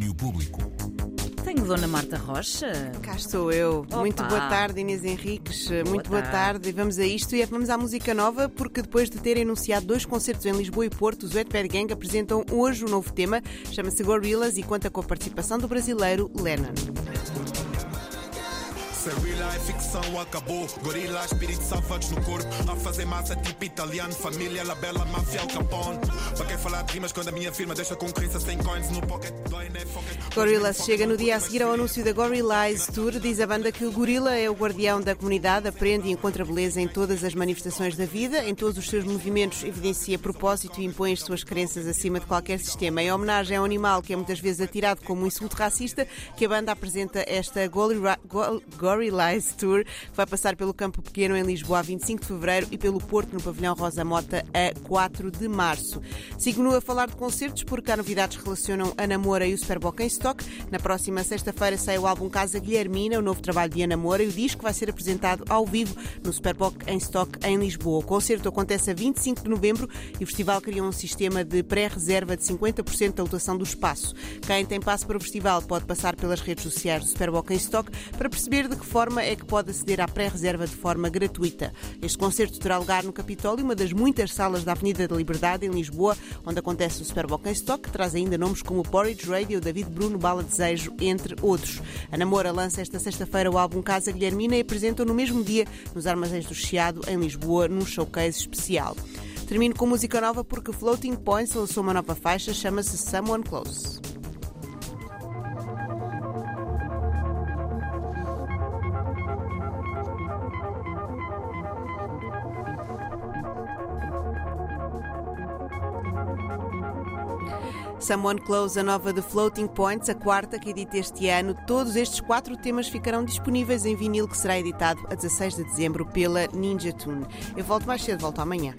Domínio Público. Tenho Dona Marta Rocha. Cá estou eu. Opa. Muito boa tarde, Inês Henriques. Muito boa tarde. tarde. E vamos a isto e vamos à música nova, porque depois de terem anunciado dois concertos em Lisboa e Porto, os Wet Bad Gang apresentam hoje um novo tema, chama-se Gorillaz e conta com a participação do brasileiro Lennon. Se real é ficção, acabou. Gorila, espírito salvados no corpo. A fazer massa tipo italiano. Família, la bella, máfia, Al Capone. Para quem falar de rimas quando a minha firma deixa concorrência sem coins no pocket. Né? Gorillaz chega no dia a seguir ao anúncio da Gorillaz Tour. Diz a banda que o gorila é o guardião da comunidade, aprende e encontra beleza em todas as manifestações da vida, em todos os seus movimentos evidencia propósito e impõe as suas crenças acima de qualquer sistema. Em homenagem a um animal que é muitas vezes atirado como um insulto racista, que a banda apresenta esta Gorilla- Go- Gorillaz Tour, que vai passar pelo Campo Pequeno em Lisboa a 25 de fevereiro e pelo Porto no Pavilhão Rosa Mota a 4 de março. Sigo a falar de concertos porque há novidades que relacionam a Namora e o Superboc em stock. Na próxima sexta-feira sai o álbum Casa Guilhermina, o novo trabalho de Ana Moura, e o disco vai ser apresentado ao vivo no Superboc em stock em Lisboa. O concerto acontece a 25 de novembro e o festival cria um sistema de pré-reserva de 50% da lotação do espaço. Quem tem passo para o festival pode passar pelas redes sociais do Superboc em stock para perceber de que forma é que pode aceder à pré-reserva de forma gratuita. Este concerto terá lugar no Capitólio, uma das muitas salas da Avenida da Liberdade, em Lisboa, onde acontece o Superboc em stock, que traz ainda nomes como Porridge Radio, David Bruno, Bala Desejo, entre outros. A Namora lança esta sexta-feira o álbum Casa Guilhermina e apresenta no mesmo dia nos Armazéns do Chiado, em Lisboa, num showcase especial. Termino com música nova porque Floating Points lançou uma nova faixa, chama-se Someone Close. Someone Close, a nova de Floating Points, a quarta que edita este ano. Todos estes quatro temas ficarão disponíveis em vinil que será editado a 16 de dezembro pela Ninja Tune. Eu volto mais cedo, volto amanhã.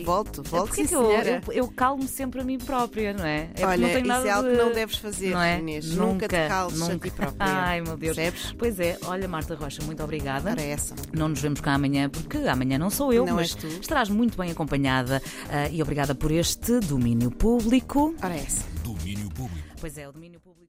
Volto, volto, Porquê sim, eu, eu, eu calmo sempre a mim própria, não é? é Olha, isso nada é algo de... que não deves fazer, não é? Inês. Nunca, Nunca te cales a nunca. ti própria. Ai, meu Deus. Percebes? Pois é, olha, Marta Rocha, muito obrigada. Ora, essa. Não nos vemos cá amanhã, porque amanhã não sou eu, Não mas és tu. estarás muito bem acompanhada ah, e obrigada por este domínio público. Ora, essa. Domínio Público. Pois é, o domínio público.